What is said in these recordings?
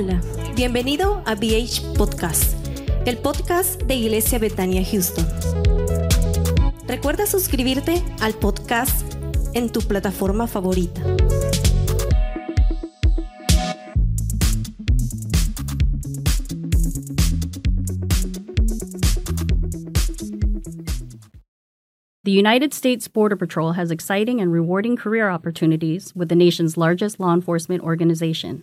Hola, bienvenido a BH Podcast, el podcast de Iglesia Betania Houston. Recuerda suscribirte al podcast en tu plataforma favorita. The United States Border Patrol has exciting and rewarding career opportunities with the nation's largest law enforcement organization.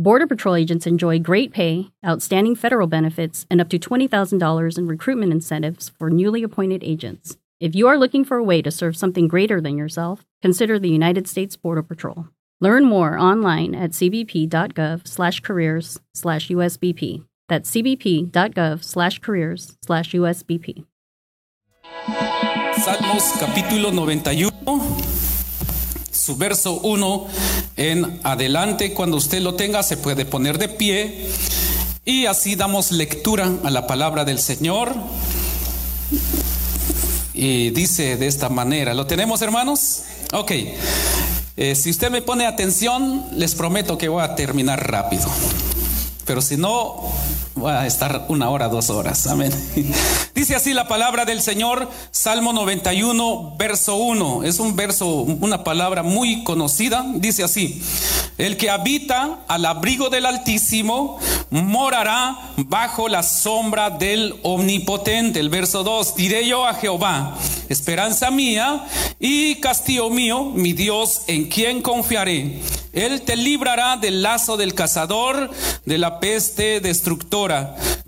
Border Patrol agents enjoy great pay, outstanding federal benefits, and up to $20,000 in recruitment incentives for newly appointed agents. If you are looking for a way to serve something greater than yourself, consider the United States Border Patrol. Learn more online at cbp.gov slash careers slash USBP. That's cbp.gov slash careers slash USBP. Salmos capítulo 91, su verso 1 en adelante. Cuando usted lo tenga, se puede poner de pie. Y así damos lectura a la palabra del Señor. Y dice de esta manera, ¿lo tenemos hermanos? Ok. Eh, si usted me pone atención, les prometo que voy a terminar rápido. Pero si no, voy a estar una hora, dos horas. Amén. Dice así la palabra del Señor, Salmo 91, verso 1. Es un verso, una palabra muy conocida. Dice así, el que habita al abrigo del Altísimo morará bajo la sombra del Omnipotente. El verso 2, diré yo a Jehová, esperanza mía y castillo mío, mi Dios, en quien confiaré. Él te librará del lazo del cazador, de la peste destructora. 啊。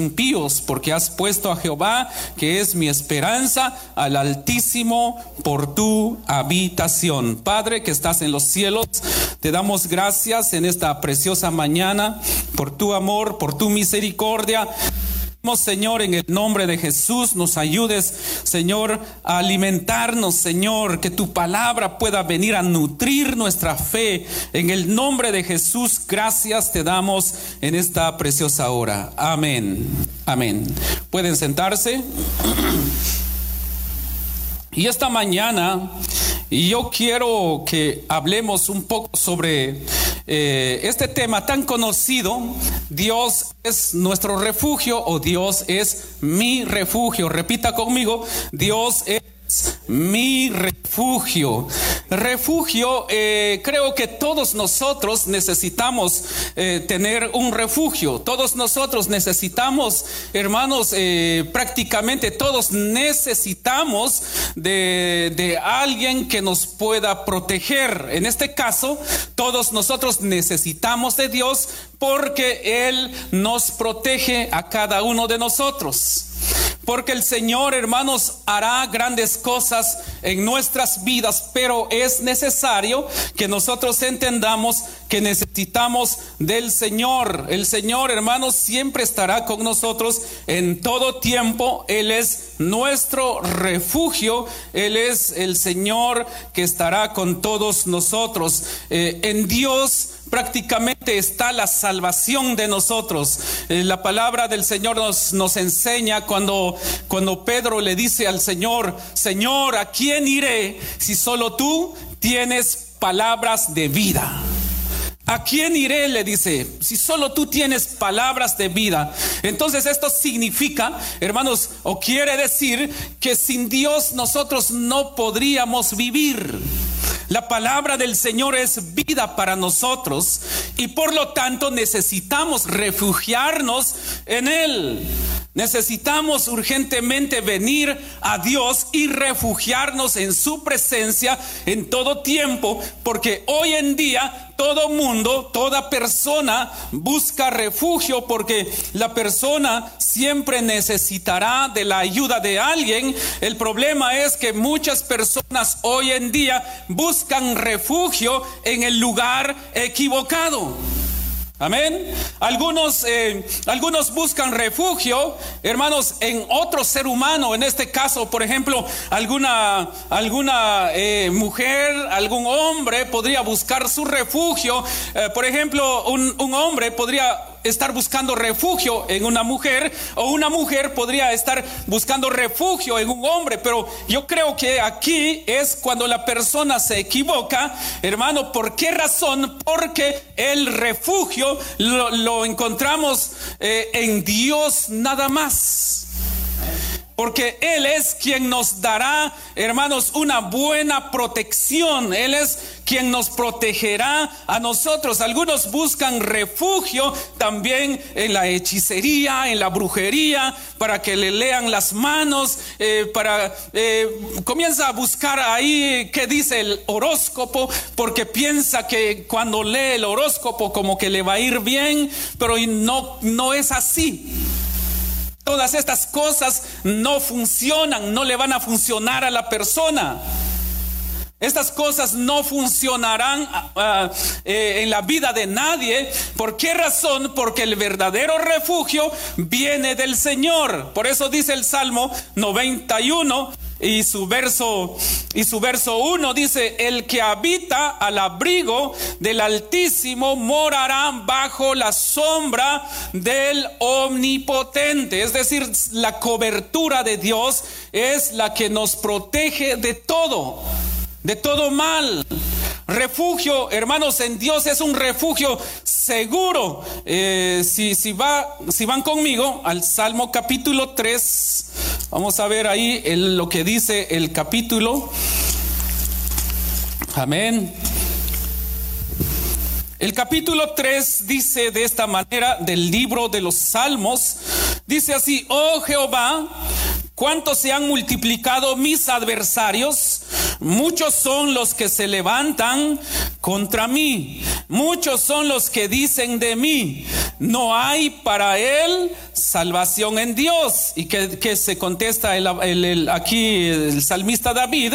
impíos, porque has puesto a Jehová, que es mi esperanza, al Altísimo por tu habitación. Padre que estás en los cielos, te damos gracias en esta preciosa mañana por tu amor, por tu misericordia. Señor, en el nombre de Jesús, nos ayudes, Señor, a alimentarnos, Señor, que tu palabra pueda venir a nutrir nuestra fe. En el nombre de Jesús, gracias te damos en esta preciosa hora. Amén. Amén. Pueden sentarse. Y esta mañana yo quiero que hablemos un poco sobre eh, este tema tan conocido, Dios es nuestro refugio o Dios es mi refugio. Repita conmigo, Dios es mi refugio. Refugio, eh, creo que todos nosotros necesitamos eh, tener un refugio. Todos nosotros necesitamos, hermanos, eh, prácticamente todos necesitamos de, de alguien que nos pueda proteger. En este caso, todos nosotros necesitamos de Dios porque Él nos protege a cada uno de nosotros. Porque el Señor, hermanos, hará grandes cosas en nuestras vidas, pero es necesario que nosotros entendamos que necesitamos del Señor. El Señor, hermanos, siempre estará con nosotros en todo tiempo. Él es nuestro refugio. Él es el Señor que estará con todos nosotros. Eh, en Dios prácticamente está la salvación de nosotros. Eh, la palabra del Señor nos, nos enseña cuando, cuando Pedro le dice al Señor, Señor, ¿a quién iré si solo tú tienes palabras de vida? ¿A quién iré? Le dice, si solo tú tienes palabras de vida. Entonces esto significa, hermanos, o quiere decir que sin Dios nosotros no podríamos vivir. La palabra del Señor es vida para nosotros y por lo tanto necesitamos refugiarnos en Él. Necesitamos urgentemente venir a Dios y refugiarnos en su presencia en todo tiempo, porque hoy en día todo mundo, toda persona busca refugio porque la persona siempre necesitará de la ayuda de alguien. El problema es que muchas personas hoy en día buscan refugio en el lugar equivocado. Amén. Algunos, eh, algunos buscan refugio, hermanos, en otro ser humano. En este caso, por ejemplo, alguna, alguna eh, mujer, algún hombre podría buscar su refugio. Eh, por ejemplo, un, un hombre podría estar buscando refugio en una mujer o una mujer podría estar buscando refugio en un hombre, pero yo creo que aquí es cuando la persona se equivoca, hermano, ¿por qué razón? Porque el refugio lo, encontramos eh, en Dios nada más. Porque Él es quien nos dará, hermanos, una buena protección. Él es quien nos protegerá a nosotros. Algunos buscan refugio también en la hechicería, en la brujería, para que le lean las manos, eh, para eh, comienza a buscar ahí qué dice el horóscopo, porque piensa que cuando lee el horóscopo como que le va a ir bien, pero no, no es así. Todas estas cosas no funcionan, no le van a funcionar a la persona. Estas cosas no funcionarán ah, ah, eh, en la vida de nadie. ¿Por qué razón? Porque el verdadero refugio viene del Señor. Por eso dice el Salmo 91 y su verso y su verso 1 dice, "El que habita al abrigo del Altísimo morará bajo la sombra del Omnipotente." Es decir, la cobertura de Dios es la que nos protege de todo de todo mal. Refugio, hermanos, en Dios es un refugio seguro. Eh, si, si, va, si van conmigo al Salmo capítulo 3, vamos a ver ahí lo que dice el capítulo. Amén. El capítulo 3 dice de esta manera del libro de los Salmos, dice así, oh Jehová, cuánto se han multiplicado mis adversarios Muchos son los que se levantan contra mí. Muchos son los que dicen de mí, no hay para él salvación en Dios. Y que, se contesta aquí el salmista David,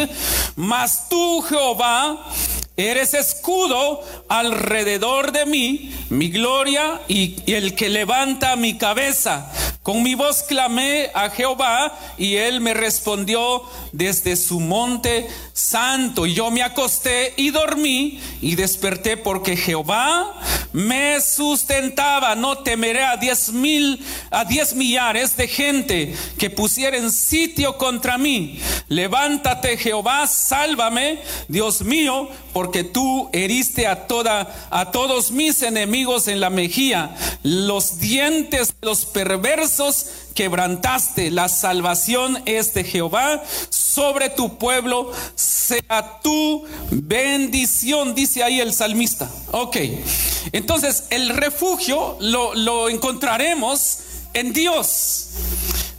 mas tú Jehová Eres escudo alrededor de mí, mi gloria y, el que levanta mi cabeza. Con mi voz clamé a Jehová y él me respondió desde su monte santo. Yo me acosté y dormí y desperté porque Jehová me sustentaba. No temeré a diez mil, a diez millares de gente que pusieren sitio contra mí. Levántate Jehová, sálvame, Dios mío, porque tú heriste a toda a todos mis enemigos en la mejilla. Los dientes los perversos quebrantaste. La salvación es de Jehová sobre tu pueblo, sea tu bendición, dice ahí el salmista. Ok, entonces el refugio lo, encontraremos en Dios.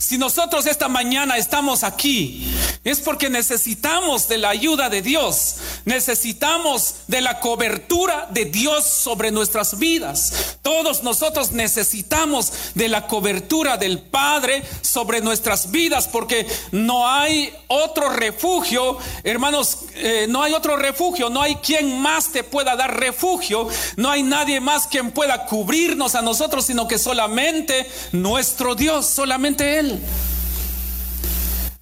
Si nosotros esta mañana estamos aquí, es porque necesitamos de la ayuda de Dios, necesitamos de la cobertura de Dios sobre nuestras vidas. Todos nosotros necesitamos de la cobertura del Padre sobre nuestras vidas, porque no hay otro refugio, hermanos, eh, no hay otro refugio, no hay quien más te pueda dar refugio, no hay nadie más quien pueda cubrirnos a nosotros, sino que solamente nuestro Dios, Él.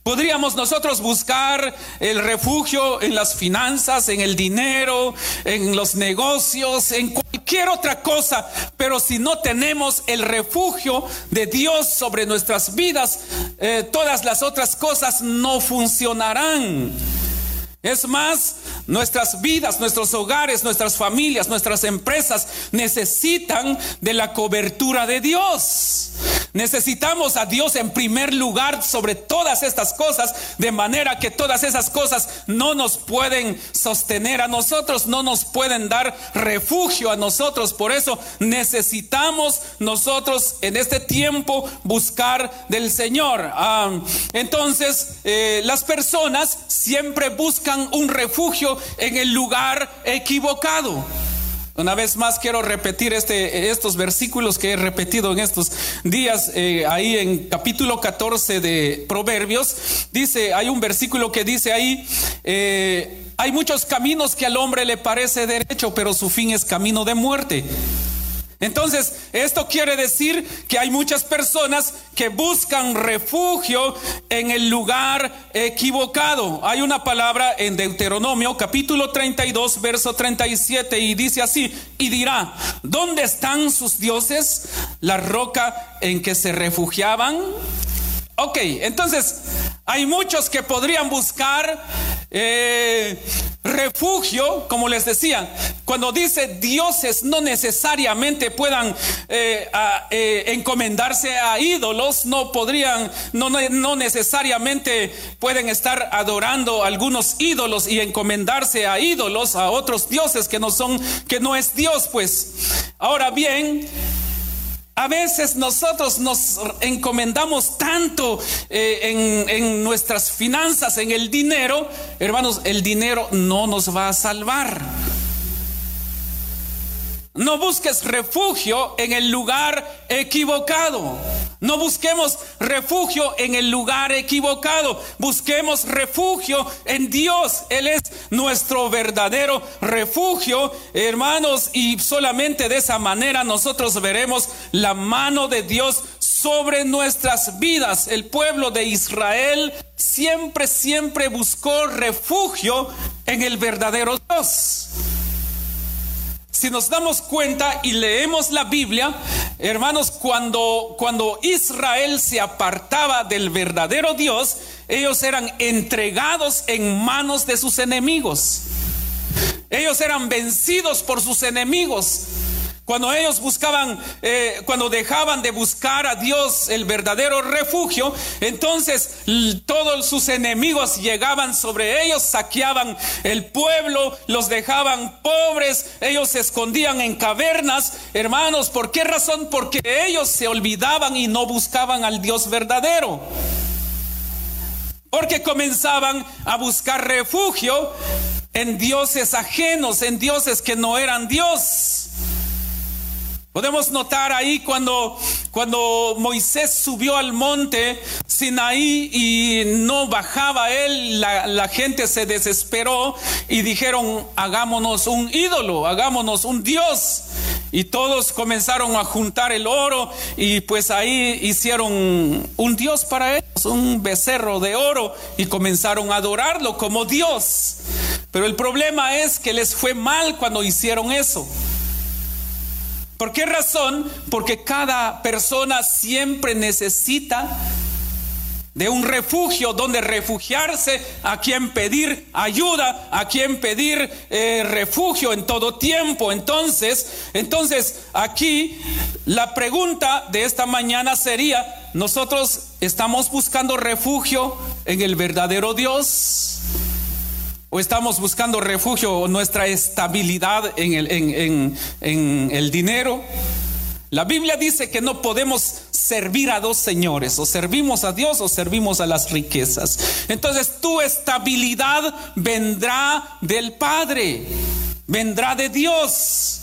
Podríamos nosotros buscar el refugio en las finanzas, en el dinero, en los negocios, en cualquier otra cosa, pero si no tenemos el refugio de Dios sobre nuestras vidas, eh, todas las otras cosas no funcionarán. Es más, nuestras vidas, nuestros hogares, nuestras familias, nuestras empresas necesitan de la cobertura de Dios. Necesitamos a Dios en primer lugar sobre todas estas cosas, de manera que todas esas cosas no nos pueden sostener a nosotros, no nos pueden dar refugio a nosotros. Por eso necesitamos nosotros en este tiempo buscar del Señor. Ah, entonces, eh, las personas siempre buscan un refugio en el lugar equivocado. Una vez más quiero repetir este, estos versículos que he repetido en estos días, eh, ahí en capítulo 14 de Proverbios, dice, hay un versículo que dice ahí, eh, hay muchos caminos que al hombre le parece derecho, pero su fin es camino de muerte. Entonces, esto quiere decir que hay muchas personas que buscan refugio en el lugar equivocado. Hay una palabra en Deuteronomio capítulo 32, verso 37 y dice así, y dirá, ¿dónde están sus dioses? La roca en que se refugiaban. Ok, entonces hay muchos que podrían buscar eh, refugio, como les decía, cuando dice dioses no necesariamente puedan eh, eh, encomendarse a ídolos, no podrían, no, no necesariamente pueden estar adorando algunos ídolos y encomendarse a ídolos, a otros dioses que no son, que no es Dios, pues. Ahora bien, a veces nosotros nos encomendamos tanto eh, en, en, nuestras finanzas, en el dinero, hermanos, el dinero no nos va a salvar. No busques refugio en el lugar equivocado. No busquemos refugio en el lugar equivocado. Busquemos refugio en Dios. Él es nuestro verdadero refugio, hermanos. Y solamente de esa manera nosotros veremos la mano de Dios sobre nuestras vidas. El pueblo de Israel siempre, siempre buscó refugio en el verdadero Dios. Si nos damos cuenta y leemos la Biblia, hermanos, cuando, cuando Israel se apartaba del verdadero Dios, ellos eran entregados en manos de sus enemigos. Ellos eran vencidos por sus enemigos. Cuando ellos buscaban, eh, cuando dejaban de buscar a Dios el verdadero refugio, entonces todos sus enemigos llegaban sobre ellos, saqueaban el pueblo, los dejaban pobres, ellos se escondían en cavernas. Hermanos, ¿por qué razón? Porque ellos se olvidaban y no buscaban al Dios verdadero. Porque comenzaban a buscar refugio en dioses ajenos, en dioses que no eran Dios. Podemos notar ahí cuando, cuando Moisés subió al monte Sinaí y no bajaba él, la, la, gente se desesperó y dijeron, hagámonos un ídolo, hagámonos un Dios. Y todos comenzaron a juntar el oro y pues ahí hicieron un Dios para ellos, un becerro de oro y comenzaron a adorarlo como Dios. Pero el problema es que les fue mal cuando hicieron eso. ¿Por qué razón? Porque cada persona siempre necesita de un refugio donde refugiarse, a quien pedir ayuda, a quien pedir eh, refugio en todo tiempo. Entonces, entonces aquí la pregunta de esta mañana sería, ¿nosotros estamos buscando refugio en el verdadero Dios? O estamos buscando refugio o nuestra estabilidad en el, en, en el dinero. La Biblia dice que no podemos servir a dos señores, o servimos a Dios o servimos a las riquezas. Entonces tu estabilidad vendrá del Padre, vendrá de Dios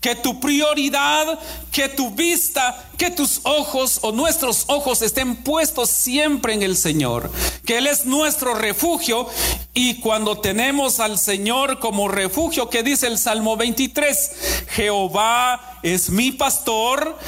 que tu prioridad, que tu vista, que tus ojos o nuestros ojos estén puestos siempre en el Señor, que Él es nuestro refugio. Y cuando tenemos al Señor como refugio, que dice el Salmo 23, Jehová es mi pastor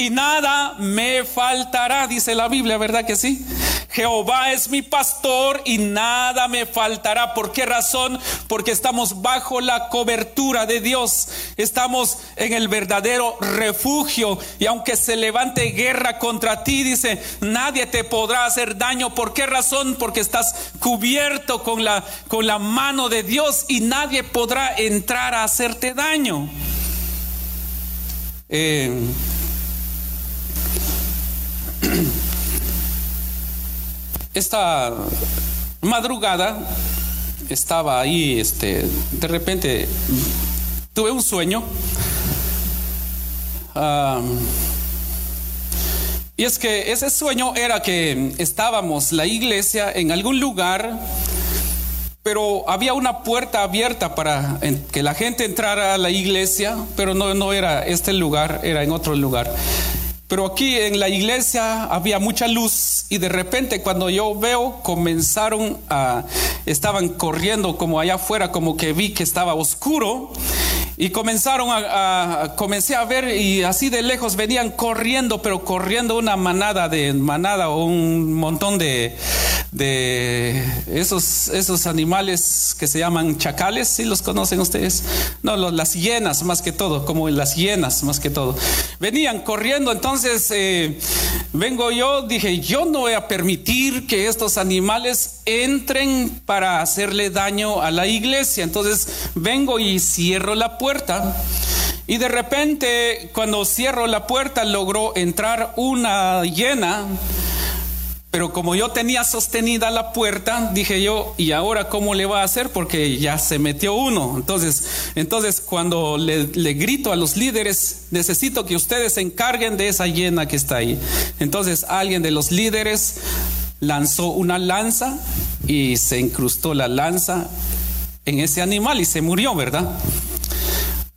y nada me faltará, dice la Biblia, ¿verdad que sí? Jehová es mi pastor y nada me faltará. ¿Por qué razón? Porque estamos bajo la cobertura de Dios. Estamos en el verdadero refugio. Y aunque se levante guerra contra ti, dice, nadie te podrá hacer daño. ¿Por qué razón? Porque estás cubierto con la, con la mano de Dios y nadie podrá entrar a hacerte daño. Eh, esta madrugada estaba ahí, este, de repente tuve un sueño. y es que ese sueño era que estábamos la iglesia en algún lugar, pero había una puerta abierta para que la gente entrara a la iglesia, pero no, no era este lugar, era en otro lugar. Pero aquí en la iglesia había mucha luz y de repente cuando yo veo comenzaron a, estaban corriendo como allá afuera, como que vi que estaba oscuro y comenzaron a, comencé a ver y así de lejos venían corriendo, pero corriendo una manada de manada o un montón de, de esos, esos animales que se llaman chacales, si los conocen ustedes? No, las hienas más que todo, como las hienas más que todo. Venían corriendo, entonces eh, vengo yo, dije, yo no voy a permitir que estos animales entren para hacerle daño a la iglesia. Entonces vengo y cierro la puerta y de repente cuando cierro la puerta logró entrar una llena. Pero como yo tenía sostenida la puerta, dije yo, ¿y ahora cómo le va a hacer? Porque ya se metió uno. Entonces, entonces cuando le, le, grito a los líderes, necesito que ustedes se encarguen de esa llena que está ahí. Entonces alguien de los líderes lanzó una lanza y se incrustó la lanza en ese animal y se murió, ¿verdad?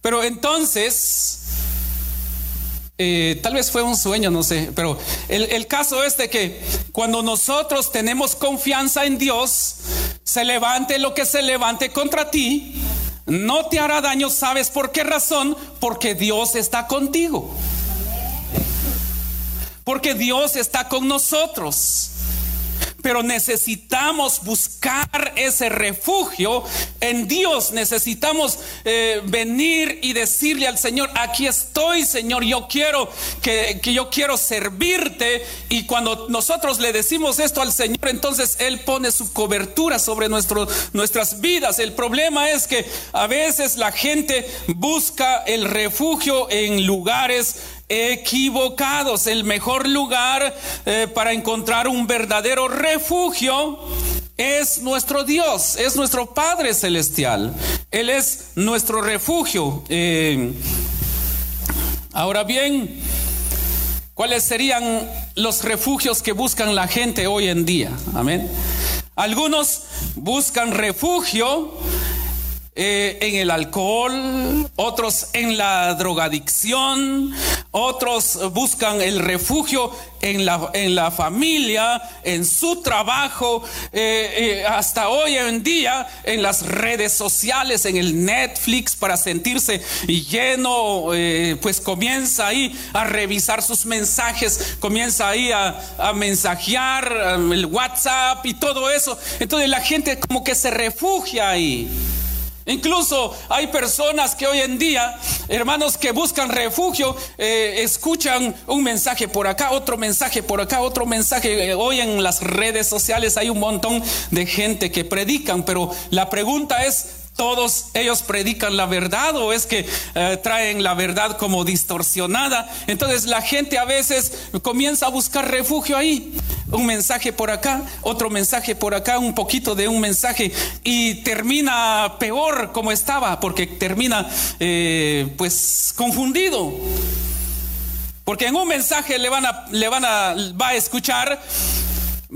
Pero entonces, eh, tal vez fue un sueño, no sé, pero el, el, caso es de que cuando nosotros tenemos confianza en Dios, se levante lo que se levante contra ti, no te hará daño, ¿sabes por qué razón? Porque Dios está contigo. Porque Dios está con nosotros. Pero necesitamos buscar ese refugio en Dios. Necesitamos eh, venir y decirle al Señor, aquí estoy, Señor, yo quiero que, que yo quiero servirte. Y cuando nosotros le decimos esto al Señor, entonces Él pone su cobertura sobre nuestro, nuestras vidas. El problema es que a veces la gente busca el refugio en lugares equivocados. El mejor lugar eh, para encontrar un verdadero refugio es nuestro Dios, es nuestro Padre Celestial. Él es nuestro refugio. Eh, ahora bien, ¿cuáles serían los refugios que buscan la gente hoy en día? Amén. Algunos buscan refugio eh, en el alcohol, otros en la drogadicción, otros buscan el refugio en la, en la familia, en su trabajo, eh, eh, hasta hoy en día en las redes sociales, en el Netflix para sentirse lleno, pues comienza ahí a revisar sus mensajes, comienza ahí a, a mensajear el WhatsApp y todo eso. Entonces la gente como que se refugia ahí. Incluso hay personas que hoy en día, hermanos, que buscan refugio, eh, escuchan un mensaje por acá, otro mensaje por acá, otro mensaje. Eh, hoy en las redes sociales hay un montón de gente que predican, pero la pregunta es, todos ellos predican la verdad o es que eh, traen la verdad como distorsionada. Entonces la gente a veces comienza a buscar refugio ahí. Un mensaje por acá, otro mensaje por acá, un poquito de un mensaje y termina peor como estaba porque termina eh, pues confundido. Porque en un mensaje le van a, le van a, va a escuchar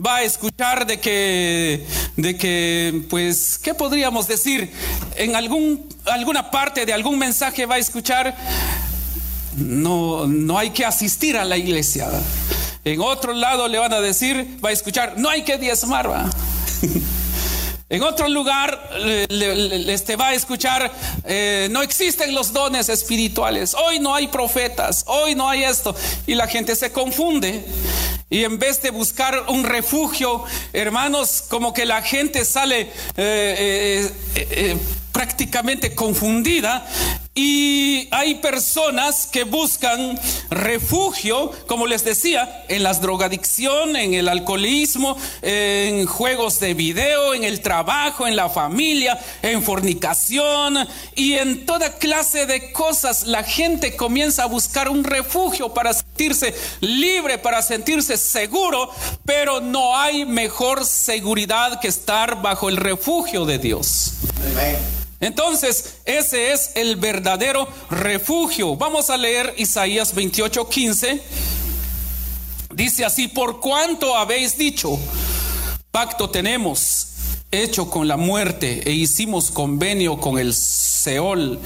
va a escuchar de que, de que, pues, ¿qué podríamos decir? En algún, alguna parte de algún mensaje va a escuchar, no, no hay que asistir a la iglesia. En otro lado le van a decir, va a escuchar, no hay que diezmar. ¿va? En otro lugar le, este va a escuchar, eh, no existen los dones espirituales, hoy no hay profetas, hoy no hay esto. Y la gente se confunde. Y en vez de buscar un refugio, hermanos, como que la gente sale eh, eh, prácticamente confundida Y hay personas que buscan refugio, como les decía, en las drogadicción, en el alcoholismo, en juegos de video, en el trabajo, en la familia, en fornicación y en toda clase de cosas. La gente comienza a buscar un refugio para sentirse libre, para sentirse seguro, pero no hay mejor seguridad que estar bajo el refugio de Dios. Entonces, ese es el verdadero refugio. Vamos a leer Isaías 28, 15. Dice así, por cuanto habéis dicho, pacto tenemos hecho con la muerte e hicimos convenio con el Seol.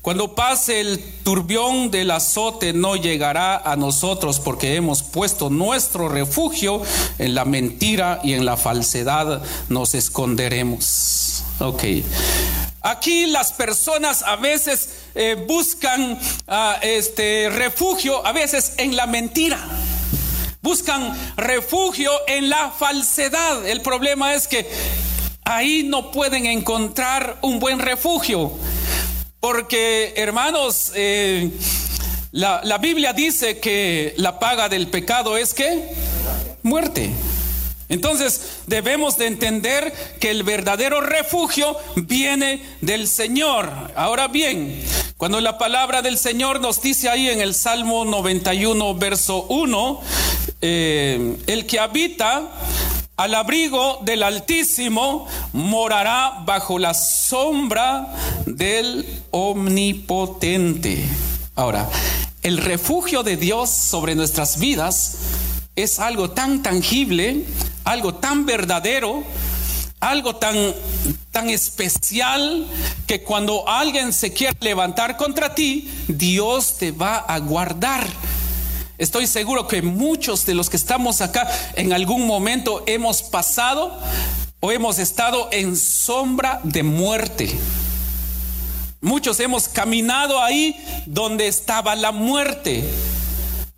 Cuando pase el turbión del azote no llegará a nosotros porque hemos puesto nuestro refugio en la mentira y en la falsedad nos esconderemos. Ok. Aquí las personas a veces eh, buscan ah, este refugio, a veces en la mentira. Buscan refugio en la falsedad. El problema es que ahí no pueden encontrar un buen refugio. Porque, hermanos, eh, la, la Biblia dice que la paga del pecado es que muerte. Entonces debemos de entender que el verdadero refugio viene del Señor. Ahora bien, cuando la palabra del Señor nos dice ahí en el Salmo 91, verso 1, eh, el que habita al abrigo del Altísimo morará bajo la sombra del Omnipotente. Ahora, el refugio de Dios sobre nuestras vidas es algo tan tangible, algo tan verdadero, algo tan, tan especial que cuando alguien se quiere levantar contra ti, Dios te va a guardar. Estoy seguro que muchos de los que estamos acá en algún momento hemos pasado o hemos estado en sombra de muerte. Muchos hemos caminado ahí donde estaba la muerte.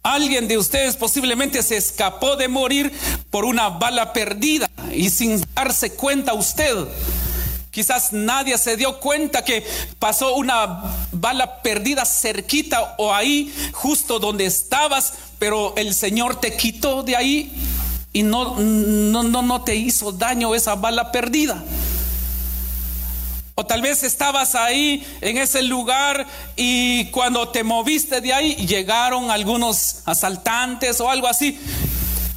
Alguien de ustedes posiblemente se escapó de morir por una bala perdida y sin darse cuenta usted. Quizás nadie se dio cuenta que pasó una bala perdida cerquita o ahí justo donde estabas, pero el Señor te quitó de ahí y no, no, no, no te hizo daño esa bala perdida. O tal vez estabas ahí en ese lugar y cuando te moviste de ahí llegaron algunos asaltantes o algo así,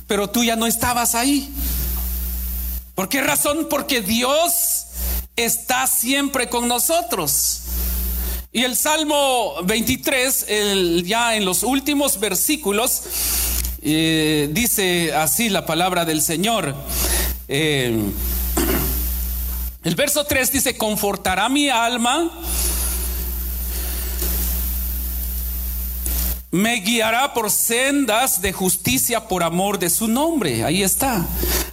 pero tú ya no estabas ahí. ¿Por qué razón? Porque Dios está siempre con nosotros. Y el Salmo 23, ya en los últimos versículos, eh, dice así la palabra del Señor. Eh, el verso 3 dice, confortará mi alma, me guiará por sendas de justicia por amor de su nombre. Ahí está.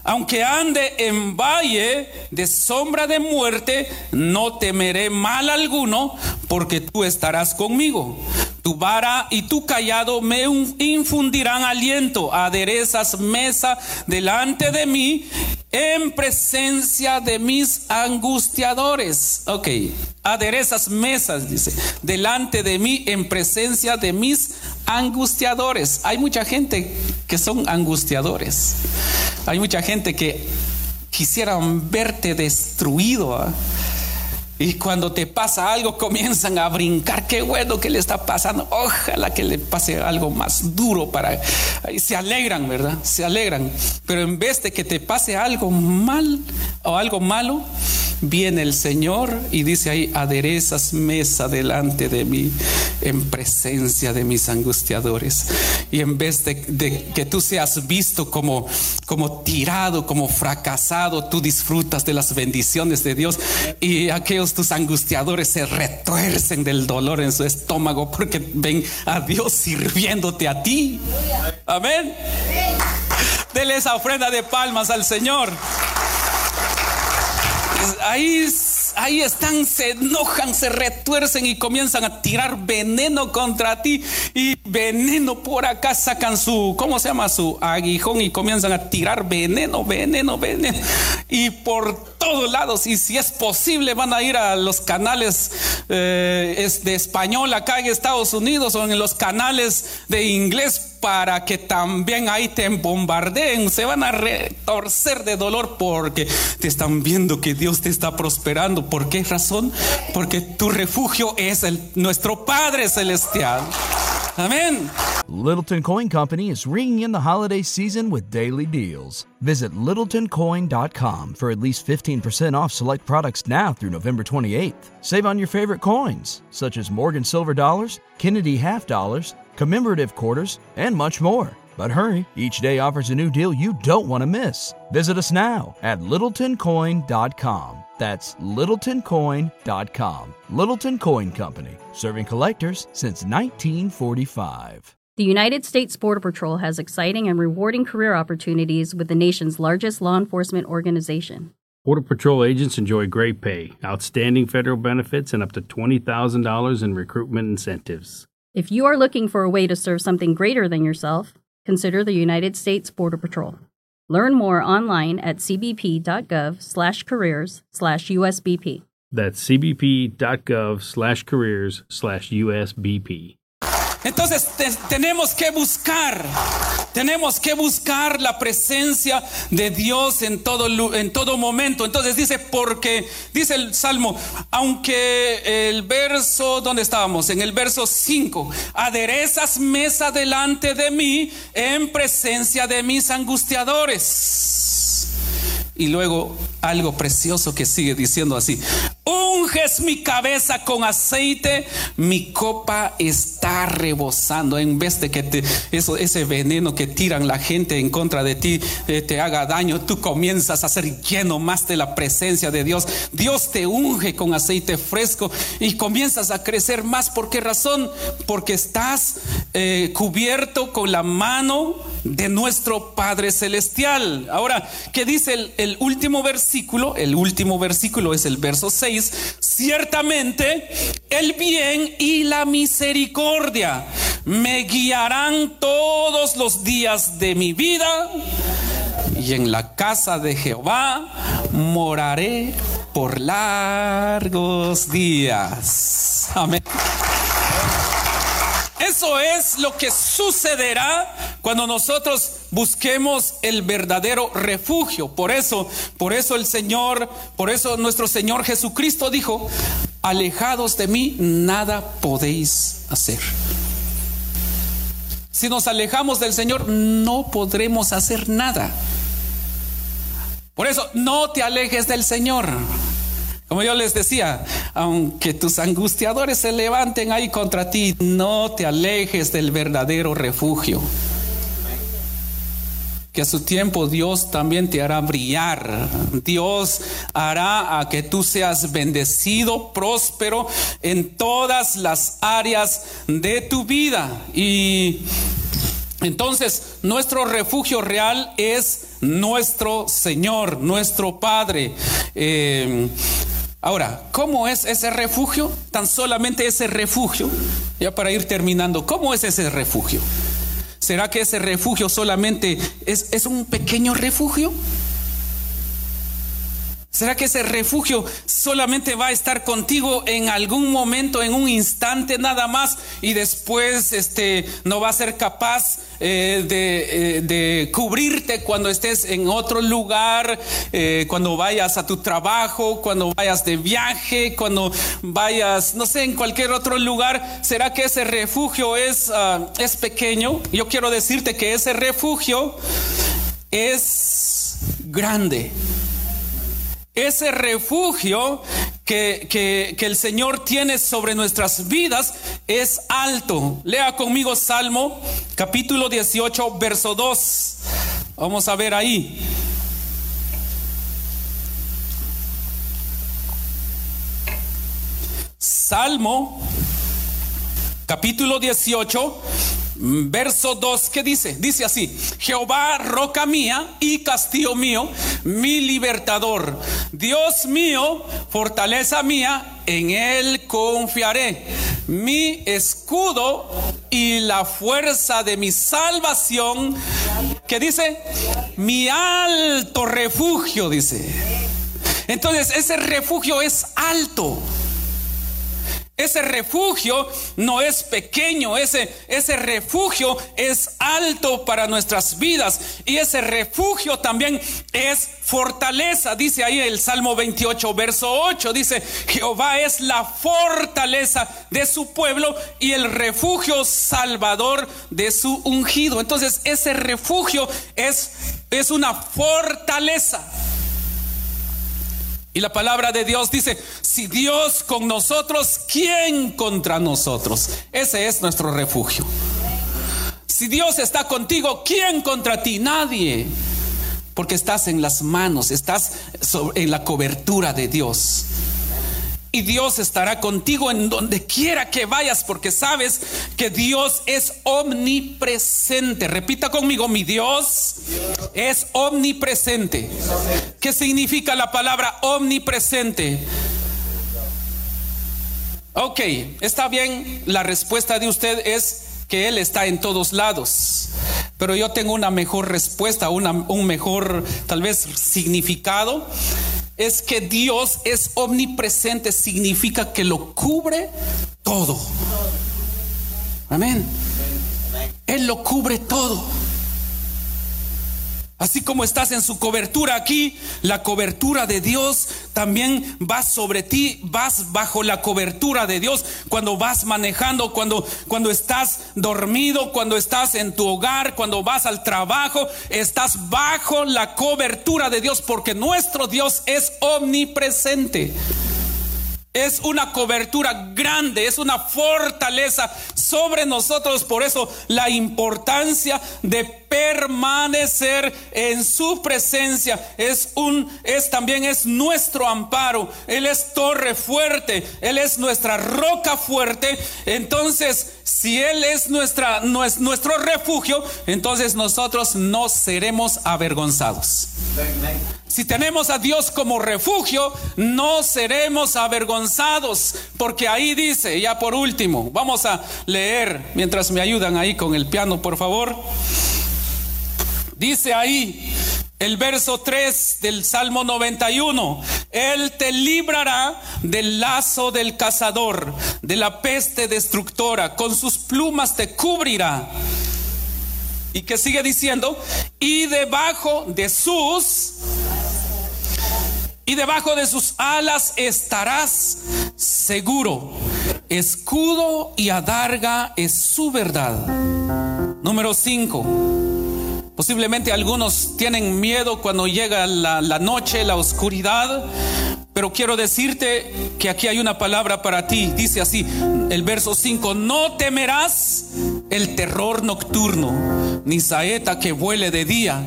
Aunque ande en valle de sombra de muerte, no temeré mal alguno, porque tú estarás conmigo. Tu vara y tu callado me infundirán aliento. Aderezas mesa delante de mí en presencia de mis angustiadores. Ok, aderezas mesas, dice, delante de mí en presencia de mis angustiadores. Hay mucha gente que son angustiadores. Hay mucha gente que quisieran verte destruido. ¿ah? Y cuando te pasa algo comienzan a brincar, qué bueno que le está pasando, ojalá que le pase algo más duro para... Y se alegran, ¿verdad? Se alegran. Pero en vez de que te pase algo mal o algo malo, viene el Señor y dice ahí, aderezas mesa delante de mí en presencia de mis angustiadores. Y en vez de, que tú seas visto como, como tirado, como fracasado, tú disfrutas de las bendiciones de Dios y aquellos tus angustiadores se retuercen del dolor en su estómago porque ven a Dios sirviéndote a ti. Amén. Dele esa ofrenda de palmas al Señor ahí, ahí están, se enojan, se retuercen y comienzan a tirar veneno contra ti. Y veneno por acá sacan su, ¿cómo se llama? Su aguijón y comienzan a tirar veneno, veneno, veneno. Y por todos lados. Y si es posible, van a ir a los canales eh, de español acá en Estados Unidos o en los canales de inglés para que también ahí te bombardeen. Se van a retorcer de dolor porque te están viendo que Dios te está prosperando. ¿Por qué razón? Porque tu refugio es el, nuestro Padre Celestial. Amén. Littleton Coin Company is ringing in the holiday season with daily deals. Visit littletoncoin.com for at least 15% off select products now through November 28th. Save on your favorite coins, such as Morgan Silver Dollars, Kennedy Half Dollars, commemorative quarters, and much more. But hurry, each day offers a new deal you don't want to miss. Visit us now at littletoncoin.com. That's littletoncoin.com. Littleton Coin Company, serving collectors since 1945. The United States Border Patrol has exciting and rewarding career opportunities with the nation's largest law enforcement organization. Border Patrol agents enjoy great pay, outstanding federal benefits, and up to $20,000 in recruitment incentives. If you are looking for a way to serve something greater than yourself, consider the United States Border Patrol. Learn more online at cbp.gov/careers slash USBP. That's cbp.gov slash careers slash USBP. Entonces te, tenemos que buscar, tenemos que buscar la presencia de Dios en todo, en todo momento. Entonces dice, porque, dice el Salmo, aunque el verso, ¿dónde estábamos? En el verso 5, aderezas mesa delante de mí en presencia de mis angustiadores. Y luego algo precioso que sigue diciendo así, unges mi cabeza con aceite, mi copa está rebosando. En vez de que te, ese veneno que tiran la gente en contra de ti eh, te haga daño, tú comienzas a ser lleno más de la presencia de Dios. Dios te unge con aceite fresco y comienzas a crecer más. ¿Por qué razón? Porque estás eh, cubierto con la mano de nuestro Padre Celestial. Ahora, ¿qué dice el, el último versículo? El último versículo es el verso 6 ciertamente el bien y la misericordia me guiarán todos los días de mi vida y en la casa de Jehová moraré por largos días. Amén. Eso es lo que sucederá cuando nosotros busquemos el verdadero refugio. Por eso, por eso el Señor, por eso nuestro Señor Jesucristo dijo, alejados de mí, nada podéis hacer. Si nos alejamos del Señor, no podremos hacer nada. Por eso, no te alejes del Señor. Como yo les decía, aunque tus angustiadores se levanten ahí contra ti, no te alejes del verdadero refugio. Que a su tiempo Dios también te hará brillar. Dios hará a que tú seas bendecido, próspero en todas las áreas de tu vida. Y entonces nuestro refugio real es nuestro Señor, nuestro Padre. Eh, Ahora, ¿cómo es ese refugio? Tan solamente ese refugio, ya para ir terminando, ¿cómo es ese refugio? ¿Será que ese refugio solamente es, es un pequeño refugio? ¿Será que ese refugio solamente va a estar contigo en algún momento, en un instante nada más y después este, no va a ser capaz eh, de, eh, de, cubrirte cuando estés en otro lugar, eh, cuando vayas a tu trabajo, cuando vayas de viaje, cuando vayas, no sé, en cualquier otro lugar? ¿Será que ese refugio es, uh, es pequeño? Yo quiero decirte que ese refugio es grande ese refugio que, que, el Señor tiene sobre nuestras vidas es alto. Lea conmigo Salmo capítulo 18, verso 2. Vamos a ver ahí. Salmo capítulo 18, Verso 2, ¿qué dice? Dice así, Jehová, roca mía y castillo mío, mi libertador, Dios mío, fortaleza mía, en él confiaré, mi escudo y la fuerza de mi salvación, que dice, mi alto refugio, dice. Entonces, ese refugio es alto. Ese refugio no es pequeño, ese, ese refugio es alto para nuestras vidas y ese refugio también es fortaleza. Dice ahí el Salmo 28, verso 8, dice, Jehová es la fortaleza de su pueblo y el refugio salvador de su ungido. Entonces ese refugio es, es una fortaleza. Y la palabra de Dios dice, si Dios con nosotros, ¿quién contra nosotros? Ese es nuestro refugio. Si Dios está contigo, ¿quién contra ti? Nadie. Porque estás en las manos, estás en la cobertura de Dios. Y Dios estará contigo en donde quiera que vayas, porque sabes que Dios es omnipresente. Repita conmigo, mi Dios es omnipresente. ¿Qué significa la palabra omnipresente? Ok, está bien, la respuesta de usted es que Él está en todos lados. Pero yo tengo una mejor respuesta, un mejor tal vez significado es que Dios es omnipresente, significa que lo cubre todo. Amén. Él lo cubre todo. Así como estás en su cobertura aquí, la cobertura de Dios también va sobre ti, vas bajo la cobertura de Dios cuando vas manejando, cuando cuando estás dormido, cuando estás en tu hogar, cuando vas al trabajo, estás bajo la cobertura de Dios porque nuestro Dios es omnipresente. Es una cobertura grande, es una fortaleza sobre nosotros. Por eso la importancia de permanecer en su presencia es un es también es nuestro amparo. Él es torre fuerte, él es nuestra roca fuerte. Entonces, si él es nuestra nuestro refugio, entonces nosotros no seremos avergonzados. Si tenemos a Dios como refugio, no seremos avergonzados, porque ahí dice, ya por último, vamos a leer mientras me ayudan ahí con el piano, por favor. Dice ahí el verso 3 del Salmo 91, Él te librará del lazo del cazador, de la peste destructora, con sus plumas te cubrirá. Y que sigue diciendo, y debajo de sus y debajo de sus alas estarás seguro. Escudo y adarga es su verdad. Número 5. Posiblemente algunos tienen miedo cuando llega la, la, noche, la oscuridad, pero quiero decirte que aquí hay una palabra para ti. Dice así, el verso 5, no temerás el terror nocturno, ni saeta que vuele de día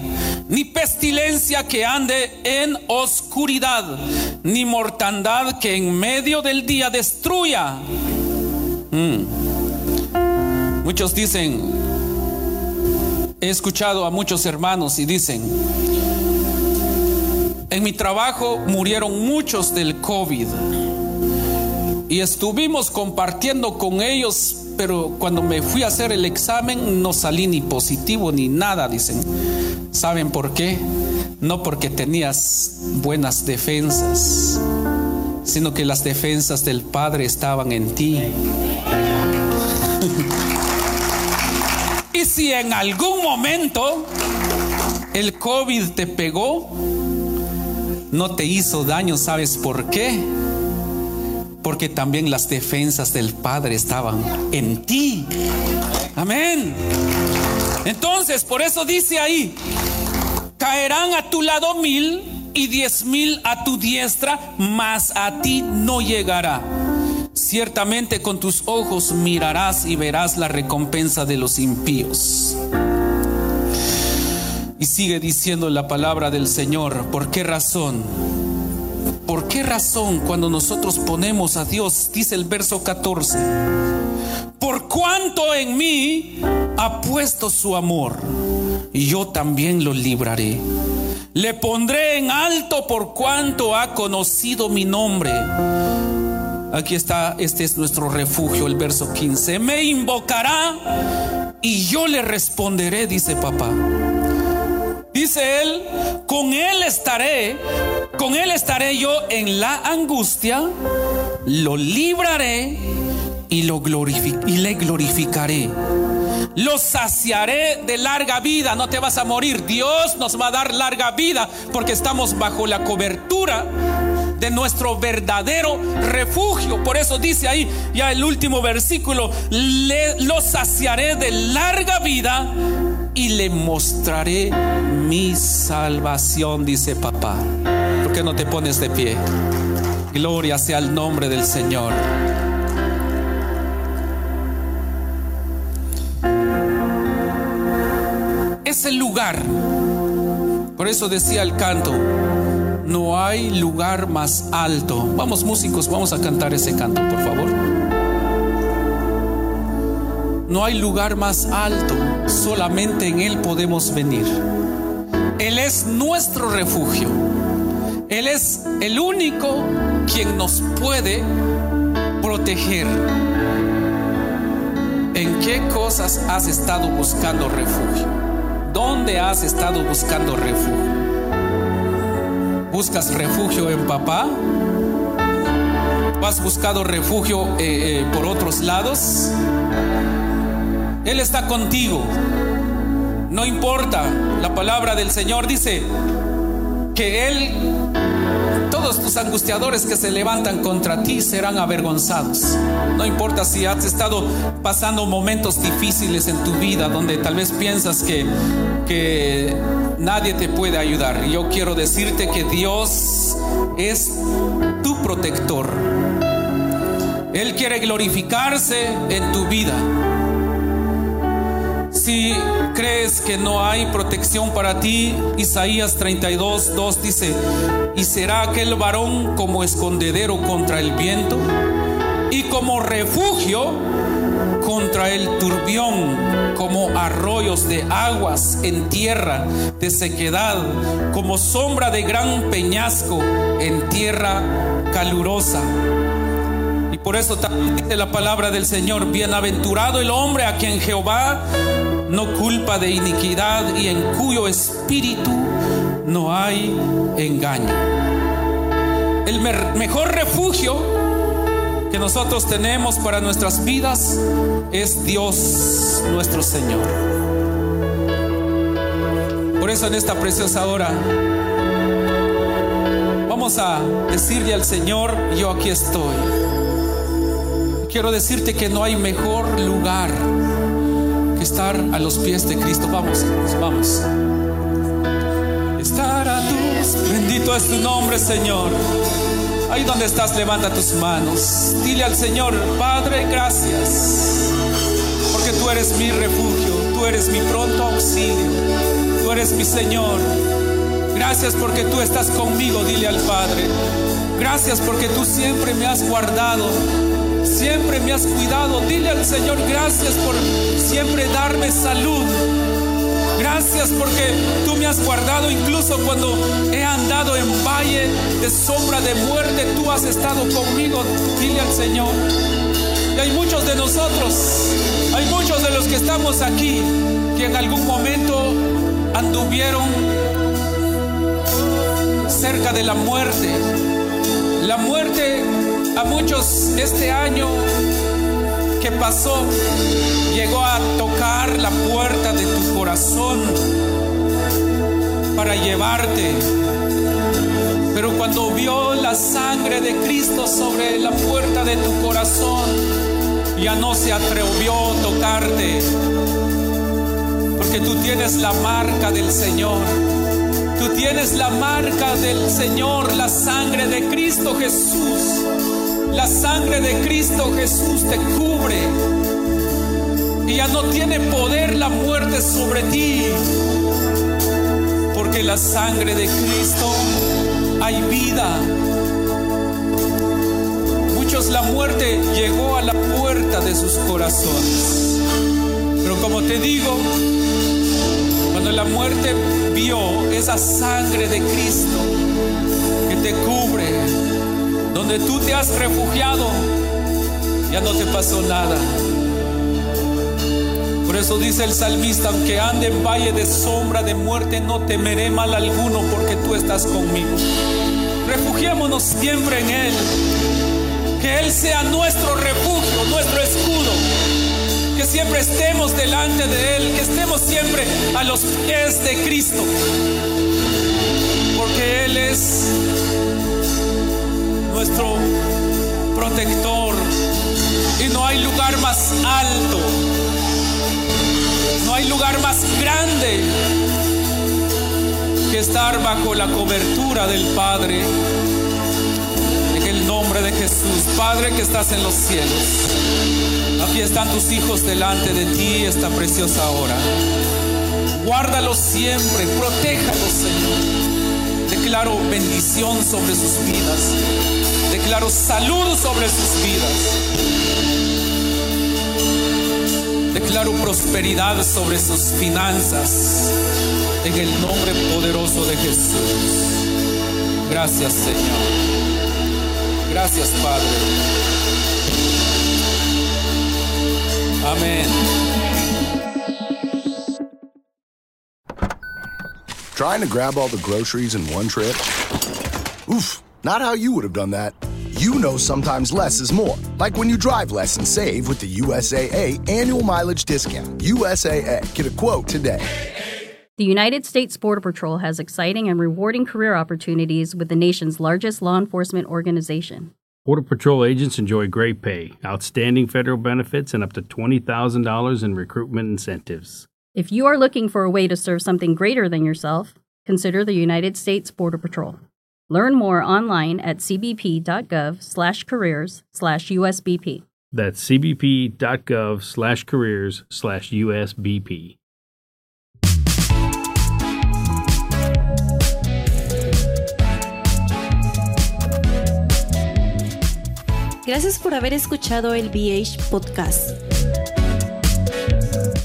ni pestilencia que ande en oscuridad, ni mortandad que en medio del día destruya. Mm. Muchos dicen, he escuchado a muchos hermanos y dicen, en mi trabajo murieron muchos del COVID y estuvimos compartiendo con ellos, pero cuando me fui a hacer el examen no salí ni positivo ni nada, dicen. ¿Saben por qué? No porque tenías buenas defensas, sino que las defensas del Padre estaban en ti. y si en algún momento el COVID te pegó, no te hizo daño, ¿sabes por qué? Porque también las defensas del Padre estaban en ti. Amén. Entonces, por eso dice ahí, caerán a tu lado mil y diez mil a tu diestra, mas a ti no llegará. Ciertamente con tus ojos mirarás y verás la recompensa de los impíos. Y sigue diciendo la palabra del Señor, ¿por qué razón? ¿Por qué razón cuando nosotros ponemos a Dios, dice el verso 14, por cuanto en mí ha puesto su amor, yo también lo libraré. Le pondré en alto por cuanto ha conocido mi nombre. Aquí está, este es nuestro refugio, el verso 15. Me invocará y yo le responderé, dice papá. Dice él, con él estaré, con él estaré yo en la angustia, lo libraré y, lo y le glorificaré. Lo saciaré de larga vida, no te vas a morir. Dios nos va a dar larga vida porque estamos bajo la cobertura de nuestro verdadero refugio. Por eso dice ahí ya el último versículo, lo saciaré de larga vida y le mostraré mi salvación, dice papá. ¿Por qué no te pones de pie? Gloria sea el nombre del Señor. Es el lugar. Por eso decía el canto, no hay lugar más alto. Vamos músicos, vamos a cantar ese canto, por favor. No hay lugar más alto, solamente en Él podemos venir. Él es nuestro refugio. Él es el único quien nos puede proteger. ¿En qué cosas has estado buscando refugio? ¿Dónde has estado buscando refugio? ¿Buscas refugio en papá? ¿Has buscado refugio eh, eh, por otros lados? Él está contigo. No importa. La palabra del Señor dice que Él, todos tus angustiadores que se levantan contra ti serán avergonzados. No importa si has estado pasando momentos difíciles en tu vida donde tal vez piensas que, que nadie te puede ayudar. Yo quiero decirte que Dios es tu protector. Él quiere glorificarse en tu vida. Si crees que no hay protección para ti, Isaías 32, 2 dice, y será aquel varón como escondedero contra el viento y como refugio contra el turbión, como arroyos de aguas en tierra de sequedad, como sombra de gran peñasco en tierra calurosa. Y por eso también dice la palabra del Señor, bienaventurado el hombre a quien Jehová no culpa de iniquidad y en cuyo espíritu no hay engaño. El mejor refugio que nosotros tenemos para nuestras vidas es Dios nuestro Señor. Por eso en esta preciosa hora vamos a decirle al Señor, yo aquí estoy. Quiero decirte que no hay mejor lugar estar a los pies de Cristo. Vamos, vamos. Estar a tus, bendito es tu nombre, Señor. Ahí donde estás, levanta tus manos. Dile al Señor, Padre, gracias. Porque tú eres mi refugio, tú eres mi pronto auxilio, tú eres mi Señor. Gracias porque tú estás conmigo, dile al Padre. Gracias porque tú siempre me has guardado, siempre me has cuidado. Dile al Señor, gracias por siempre darme salud. Gracias porque tú me has guardado incluso cuando he andado en valle de sombra de muerte. Tú has estado conmigo. Dile al Señor. Y hay muchos de nosotros, hay muchos de los que estamos aquí que en algún momento anduvieron cerca de la muerte. La muerte a muchos este año que pasó llegó a tocar la puerta de tu corazón para llevarte. Pero cuando vio la sangre de Cristo sobre la puerta de tu corazón, ya no se atrevió a tocarte. Porque tú tienes la marca del Señor. Tú tienes la marca del Señor, la sangre de Cristo Jesús. La sangre de Cristo Jesús te cubre. Y ya no tiene poder la muerte sobre ti. Porque la sangre de Cristo hay vida. Muchos la muerte llegó a la puerta de sus corazones. Pero como te digo, cuando la muerte vio esa sangre de Cristo que te cubre, donde tú te has refugiado, ya no te pasó nada. Por eso dice el salmista, aunque ande en valle de sombra de muerte, no temeré mal alguno porque tú estás conmigo. Refugiémonos siempre en Él. Que Él sea nuestro refugio, nuestro escudo. Que siempre estemos delante de Él, que estemos siempre a los pies de Cristo. Porque Él es nuestro protector. Y no hay lugar más alto, no hay lugar más grande que estar bajo la cobertura del Padre. En el nombre de Jesús, Padre que estás en los cielos. Aquí están tus hijos delante de ti esta preciosa hora. Guárdalos siempre, protéjalos, Señor. Declaro bendición sobre sus vidas. Declaro salud sobre sus vidas. Declaro prosperidad sobre sus finanzas. En el nombre poderoso de Jesús. Gracias, Señor. Gracias, Padre. Amén. Trying to grab all the groceries in one trip? Oof, not how you would have done that. You know sometimes less is more. Like when you drive less and save with the USAA annual mileage discount. USAA, get a quote today. The United States Border Patrol has exciting and rewarding career opportunities with the nation's largest law enforcement organization. Border Patrol agents enjoy great pay, outstanding federal benefits, and up to $20,000 in recruitment incentives. If you are looking for a way to serve something greater than yourself, consider the United States Border Patrol. Learn more online at cbp.gov/careers/usbp. That's cbp.gov slash careers slash USBP. Gracias por haber escuchado el BH Podcast.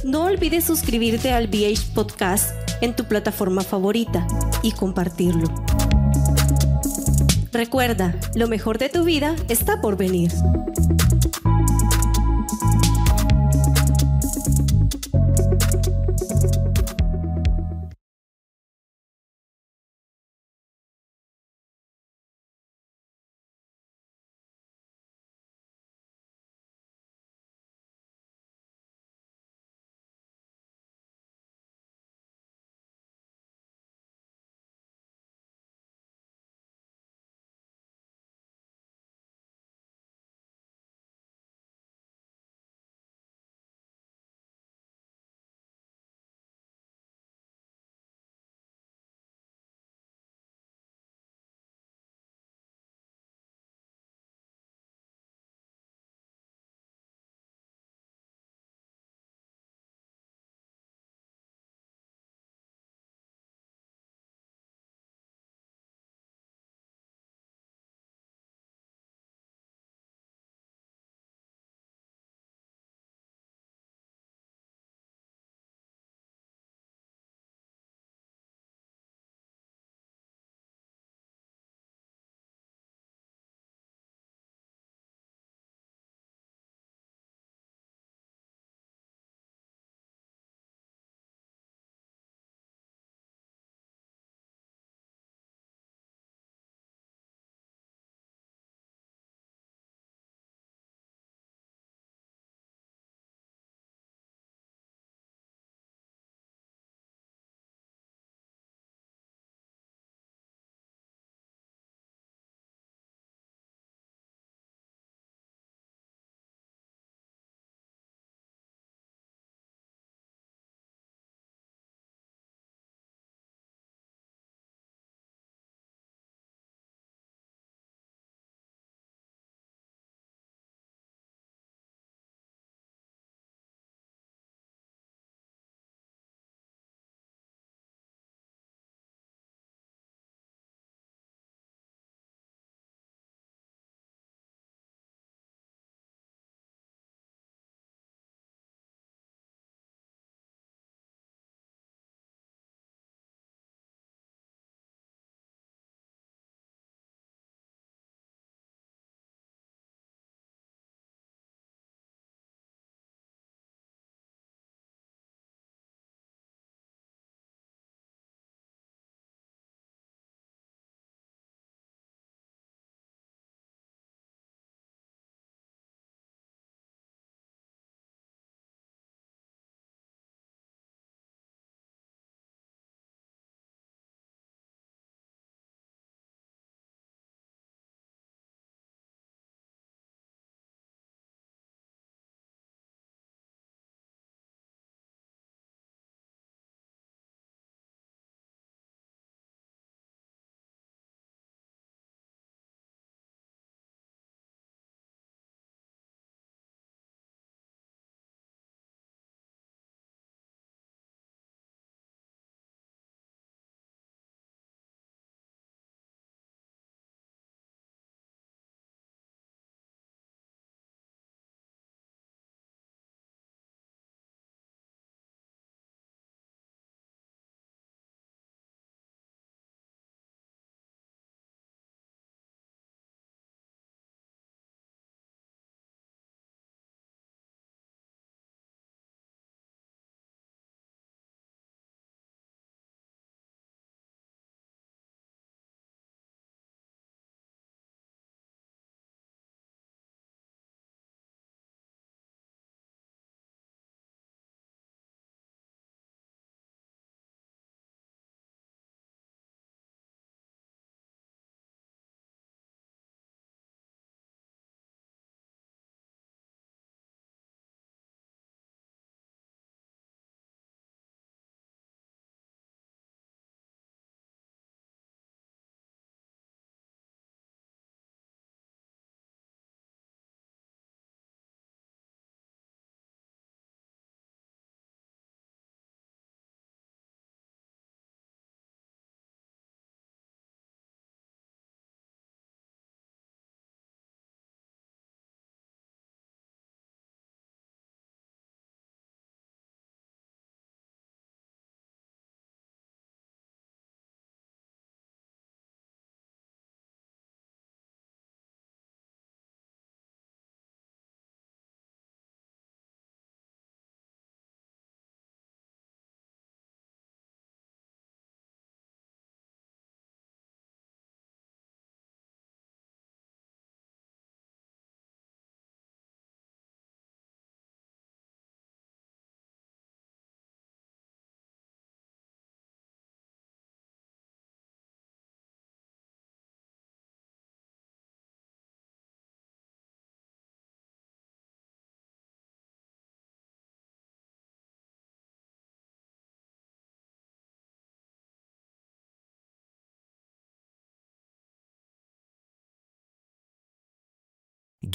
No olvides suscribirte al BH Podcast en tu plataforma favorita y compartirlo. Recuerda, lo mejor de tu vida está por venir.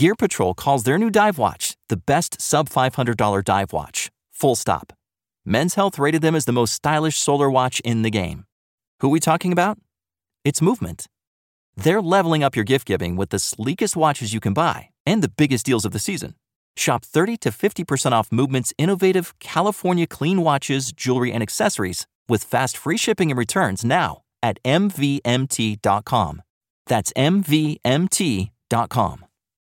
Gear Patrol calls their new dive watch the best sub $500 dive watch. Full stop. Men's Health rated them as the most stylish solar watch in the game. Who are we talking about? It's Movement. They're leveling up your gift giving with the sleekest watches you can buy and the biggest deals of the season. Shop 30 to 50% off Movement's innovative California clean watches, jewelry, and accessories with fast free shipping and returns now at MVMT.com. That's MVMT.com.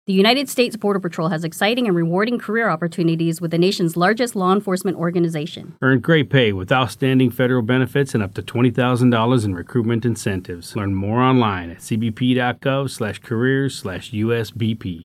The United States Border Patrol has exciting and rewarding career opportunities with the nation's largest law enforcement organization. Earn great pay with outstanding federal benefits and up to $20,000 in recruitment incentives. Learn more online at cbp.gov slash careers slash USBP.